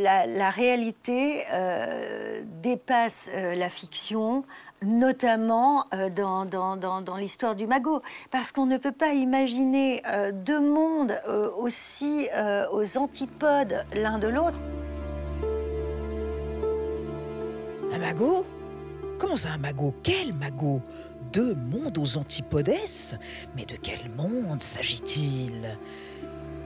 la, réalité euh, dépasse euh, la fiction, notamment euh, dans, dans, dans, l'histoire du magot. Parce qu'on ne peut pas imaginer deux mondes aussi aux antipodes l'un de l'autre. Un magot? Comment ça un magot? Quel magot? Deux mondes aux antipodes Mais de quel monde s'agit-il?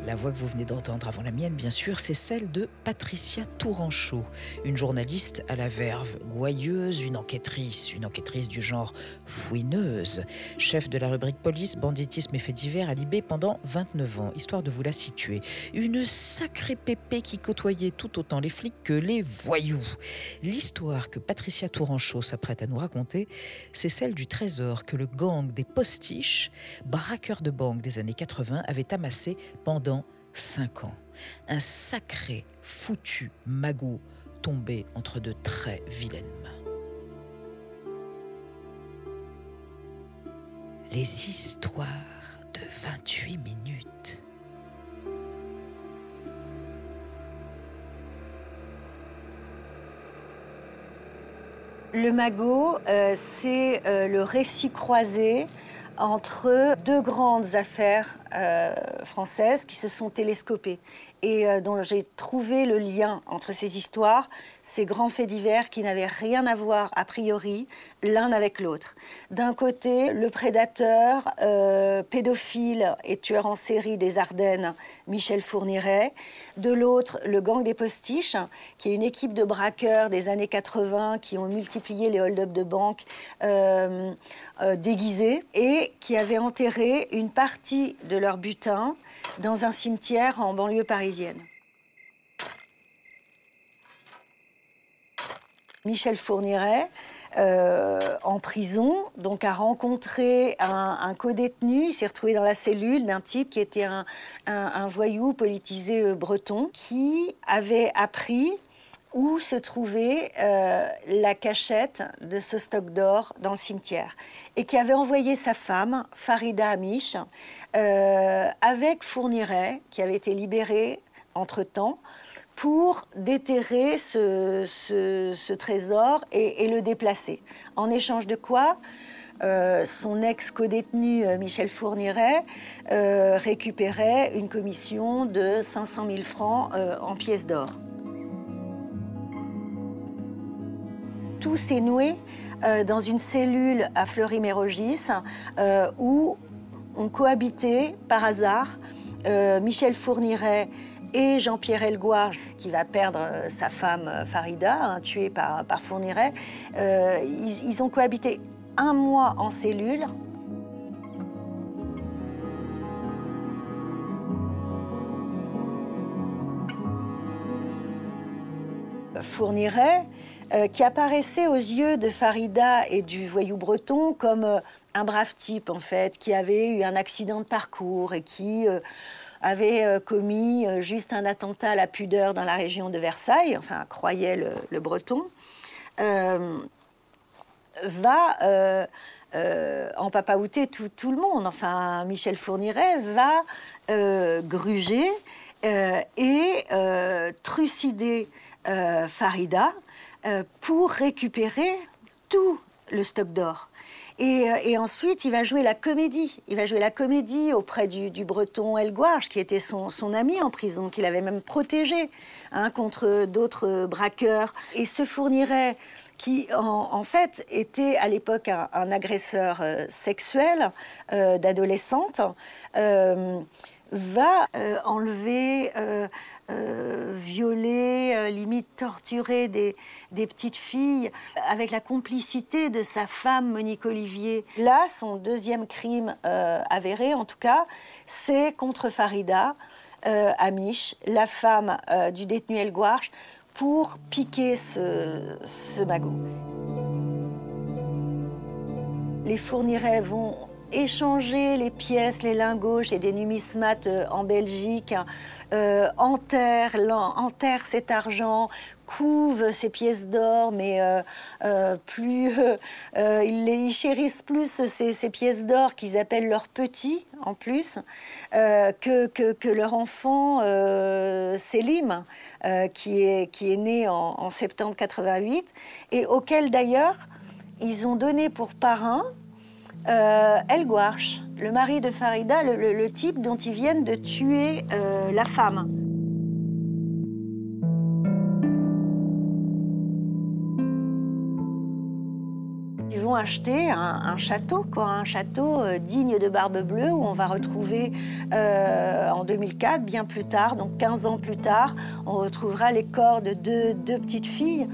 La voix que vous venez d'entendre avant la mienne, bien sûr, c'est celle de Patricia Touranchot, une journaliste à la verve, gouailleuse, une enquêtrice, une enquêtrice du genre fouineuse, chef de la rubrique police, banditisme et faits divers à Libé pendant 29 ans, histoire de vous la situer. Une sacrée pépée qui côtoyait tout autant les flics que les voyous. L'histoire que Patricia Touranchot s'apprête à nous raconter, c'est celle du trésor que le gang des postiches, braqueurs de banque des années 80, avait amassé pendant cinq ans. Un sacré, foutu magot tombé entre de très vilaines mains. Les histoires de 28 minutes. Le magot, euh, c'est euh, le récit croisé entre deux grandes affaires euh, françaises qui se sont télescopées et euh, dont j'ai trouvé le lien entre ces histoires, ces grands faits divers qui n'avaient rien à voir a priori l'un avec l'autre. D'un côté, le prédateur, euh, pédophile et tueur en série des Ardennes, Michel Fourniret. De l'autre, le gang des postiches, qui est une équipe de braqueurs des années 80 qui ont multiplié les hold-up de banque déguisés et qui avaient enterré une partie de leur butin dans un cimetière en banlieue parisienne. Michel Fourniret, euh, en prison, donc a rencontré un, un co-détenu. Il s'est retrouvé dans la cellule d'un type qui était un, voyou politisé euh, breton, qui avait appris où se trouvait euh, la cachette de ce stock d'or dans le cimetière et qui avait envoyé sa femme, Farida Amish, euh, avec Fourniret, qui avait été libéré entre-temps, pour déterrer ce, trésor et, le déplacer. En échange de quoi euh, son ex-codétenu Michel Fourniret récupérait une commission de 500 000 francs en pièces d'or. Tout s'est noué euh, dans une cellule à Fleury-Mérogis euh, où ont cohabité par hasard euh, Michel Fourniret et Jean-Pierre Elgoire, qui va perdre sa femme Farida, hein, tuée par, par Fourniret. ils, ont cohabité un mois en cellule. Fourniret euh, qui apparaissait aux yeux de Farida et du voyou breton comme euh, un brave type, en fait, qui avait eu un accident de parcours et qui euh, avait commis juste un attentat à la pudeur dans la région de Versailles, enfin, croyait le, breton, va en papaouter tout, tout, le monde. Enfin, Michel Fourniret va gruger et trucider Farida pour récupérer tout le stock d'or. Et, euh, ensuite, il va jouer la comédie. Il va jouer la comédie auprès du, breton Elgouarge, qui était son, ami en prison, qu'il avait même protégé hein, contre d'autres braqueurs. Et se fournirait qui en, fait était à l'époque un, agresseur euh, sexuel d'adolescentes, va enlever euh, violer, euh, limite torturer des, petites filles avec la complicité de sa femme Monique Olivier. Là, son deuxième crime euh, avéré, en tout cas, c'est contre Farida Amish, la femme du détenu El Gouarch, pour piquer ce, ce magot. Les fournirets vont échanger les pièces, les lingots chez des numismates en Belgique, enterre, enterre cet argent, couve ces pièces d'or, mais plus ils, chérissent plus ces, pièces d'or qu'ils appellent leurs petits en plus que, que, leur enfant Selim, qui, est, qui est né en, en septembre 88 et auquel d'ailleurs ils ont donné pour parrain euh, El Gouarch, le mari de Farida, le, type dont ils viennent de tuer euh, la femme. Ils vont acheter un, château, quoi, un château euh, digne de Barbe Bleue, où on va retrouver en 2004, bien plus tard, donc 15 ans plus tard, on retrouvera les corps de deux petites filles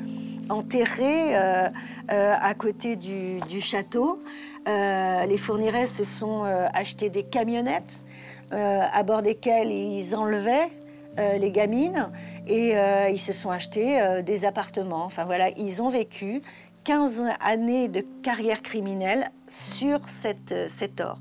enterrés euh, euh, à côté du, château. Euh, les fournirais se sont achetés des camionnettes à bord desquelles ils enlevaient les gamines et ils se sont achetés des appartements. Enfin voilà, ils ont vécu 15 années de carrière criminelle sur cette, cet or.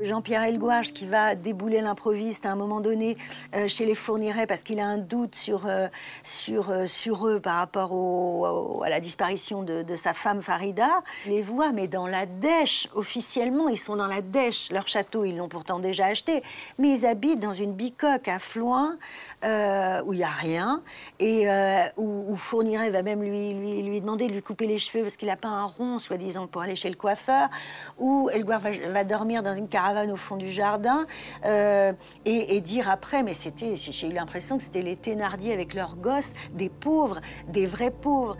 Jean-Pierre Elgouage qui va débouler l'improviste à un moment donné euh, chez les Fourniret parce qu'il a un doute sur, euh, sur, euh, sur eux par rapport à la disparition de, sa femme Farida. les voit, mais dans la dèche, officiellement, ils sont dans la dèche. Leur château, ils l'ont pourtant déjà acheté, mais ils habitent dans une bicoque à Floin où il n'y a rien et où, Fourniret va même lui, lui, lui demander de lui couper les cheveux parce qu'il n'a pas un rond, soi-disant, pour aller chez le coiffeur, où Elgouage va, dormir dans une au fond du jardin euh, et, dire après, mais c'était, j'ai eu l'impression que c'était les Thénardier avec leurs gosses, des pauvres, des vrais pauvres.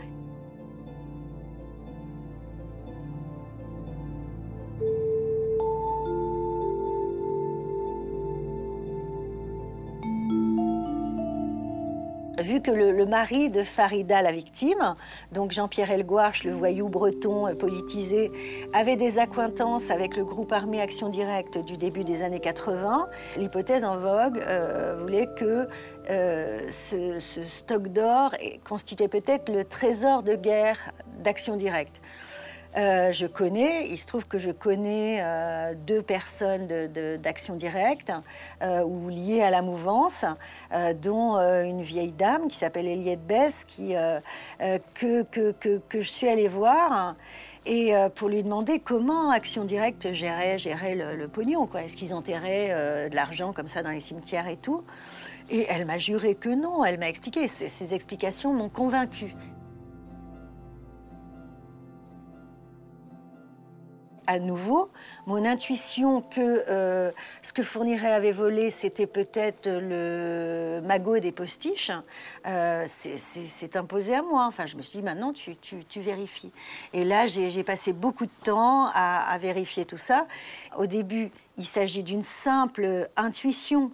Que le, mari de Farida, la victime, donc Jean-Pierre Elgouarche, le voyou breton euh, politisé, avait des accointances avec le groupe armé Action Directe du début des années 80, l'hypothèse en vogue euh, voulait que euh, ce, ce stock d'or constituait peut-être le trésor de guerre d'Action Directe. Euh, je connais, il se trouve que je connais euh, deux personnes d'Action Directe euh, ou liées à la mouvance, dont une vieille dame qui s'appelle Eliette Bess, qui, que, que, que, que, je suis allée voir. Et pour lui demander comment Action Directe gérait, le, pognon, quoi. Est-ce qu'ils enterraient de l'argent comme ça dans les cimetières et tout? Et elle m'a juré que non. Elle m'a expliqué. Ces explications m'ont convaincue. À nouveau, mon intuition que euh, ce que Fourniret avait volé, c'était peut-être le magot des postiches, euh, c'est imposé à moi. Enfin, je me suis dit, maintenant, tu, vérifies. Et là, j'ai passé beaucoup de temps à, à, vérifier tout ça. Au début, il s'agit d'une simple intuition.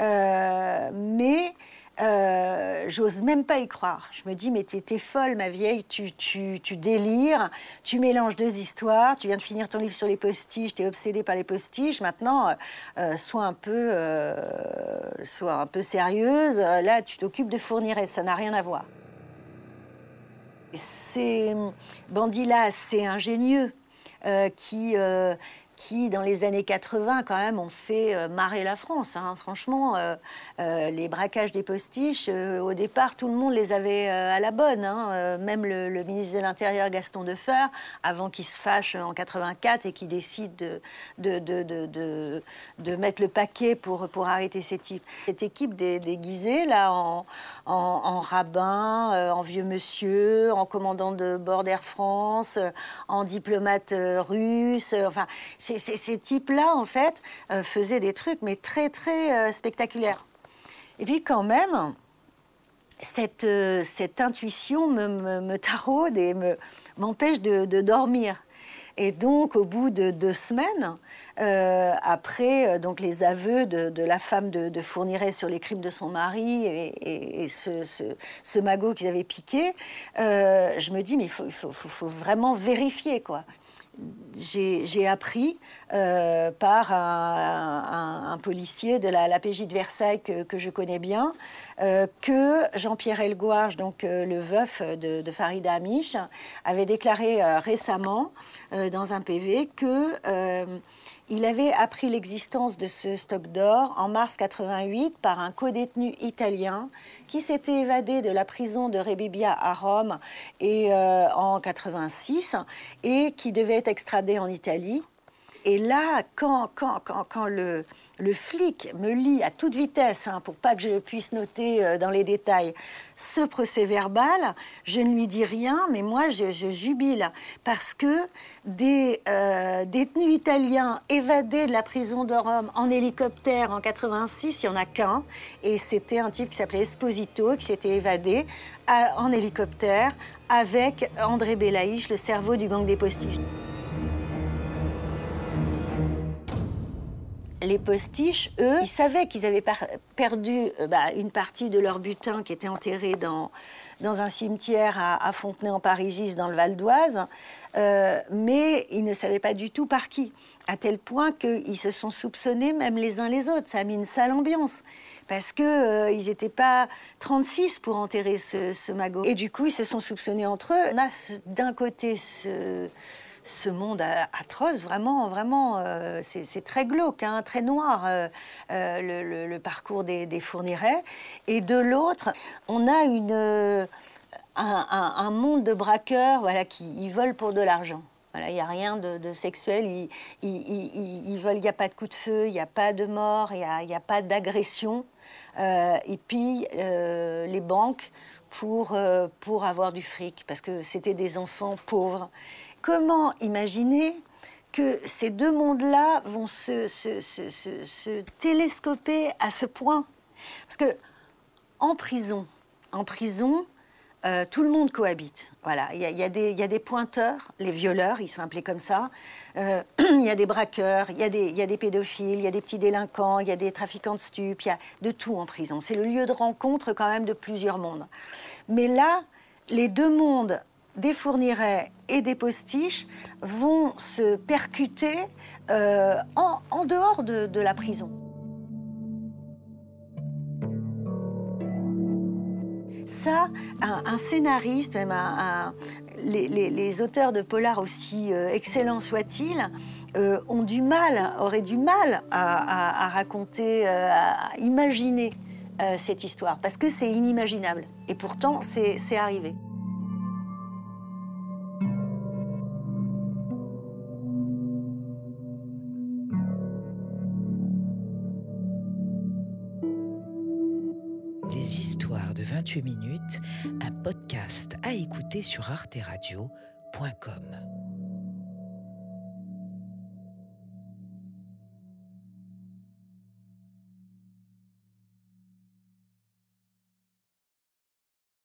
Euh, mais euh, j'ose même pas y croire. Je me dis, mais t'es folle, ma vieille, tu, tu, tu, délires, tu mélanges deux histoires, tu viens de finir ton livre sur les postiches, t'es obsédée par les postiches, maintenant, euh, euh, sois, un peu, sois un peu sérieuse, là, tu t'occupes de fournir et ça n'a rien à voir. Ces bandits-là, c'est ingénieux. qui, qui, dans les années 80, quand même, ont fait euh, marrer la France. Hein. Franchement, euh, euh, les braquages des postiches, au départ, tout le monde les avait à la bonne. Hein. même le, ministre de l'Intérieur, Gaston Defeur, avant qu'il se fâche en 84 et qu'il décide de, de, de, de, mettre le paquet pour, pour arrêter ces types. Cette équipe déguisée, là, en, en, en rabbin, en vieux monsieur, en commandant de bord d'Air France, en diplomate russe, enfin, ces, types-là, en fait, euh, faisaient des trucs, mais très, très euh, spectaculaires. Et puis, quand même, cette, euh, cette intuition me, me, taraude et m'empêche de, dormir. Et donc, au bout de deux semaines, après donc les aveux de, la femme de, de, sur les crimes de son mari et, ce, magot qu'ils avaient piqué, je me dis, mais il faut, faut, vraiment vérifier, quoi. J'ai appris euh, par un, policier de la, PJ de Versailles que, je connais bien euh, que Jean-Pierre Elgouarge, donc euh, le veuf de, Farida Amish, avait déclaré récemment dans un PV que il avait appris l'existence de ce stock d'or en mars 88 par un codétenu italien qui s'était évadé de la prison de Rebibbia à Rome et, en 86 et qui devait être extradé en Italie. Et là, quand, le, flic me lit à toute vitesse, hein, pour pas que je puisse noter euh, dans les détails, ce procès verbal, je ne lui dis rien, mais moi je, jubile parce que des euh, détenus italiens évadés de la prison de Rome en hélicoptère en 86, il n'y en a qu'un, et c'était un type qui s'appelait Esposito qui s'était évadé en hélicoptère avec André Belaïch, le cerveau du gang des postiches. Les postiches, eux, ils savaient qu'ils avaient perdu euh, bah, une partie de leur butin qui était enterré dans, dans un cimetière à, Fontenay-en-Parisis, dans le Val d'Oise, euh, mais ils ne savaient pas du tout par qui, à tel point qu'ils se sont soupçonnés même les uns les autres. Ça a mis une sale ambiance, parce qu'ils euh, n'étaient pas 36 pour enterrer ce, ce magot. Et du coup, ils se sont soupçonnés entre eux. On a d'un côté ce ce monde atroce, vraiment, vraiment, euh, c'est très glauque, hein, très noir, euh, euh, le, parcours des, des Fournirets. Et de l'autre, on a une, un, monde de braqueurs voilà, qui volent pour de l'argent. Voilà, il n'y a rien de, sexuel, ils, ils, veulent, il n'y a pas de coup de feu, il n'y a pas de mort, il n'y a, pas d'agression. et puis, les banques pour, pour avoir du fric, parce que c'était des enfants pauvres. Comment imaginer que ces deux mondes-là vont se, télescoper à ce point? Parce que en prison, en prison, euh, tout le monde cohabite. Voilà, il y, a des pointeurs, les violeurs, ils sont appelés comme ça. Euh, il y a des braqueurs, il y, a des pédophiles, il y a des petits délinquants, il y a des trafiquants de stupes, il y a de tout en prison. C'est le lieu de rencontre quand même de plusieurs mondes. Mais là, les deux mondes des fournirets et des postiches vont se percuter euh, en, dehors de, la prison. Ça, un, scénariste, même les, auteurs de polar aussi euh, excellents soient-ils, euh, ont du mal, auraient du mal à, raconter, à imaginer cette histoire, parce que c'est inimaginable. Et pourtant, c'est arrivé. Les histoires de 28 minutes, un podcast à écouter sur arteradio.com.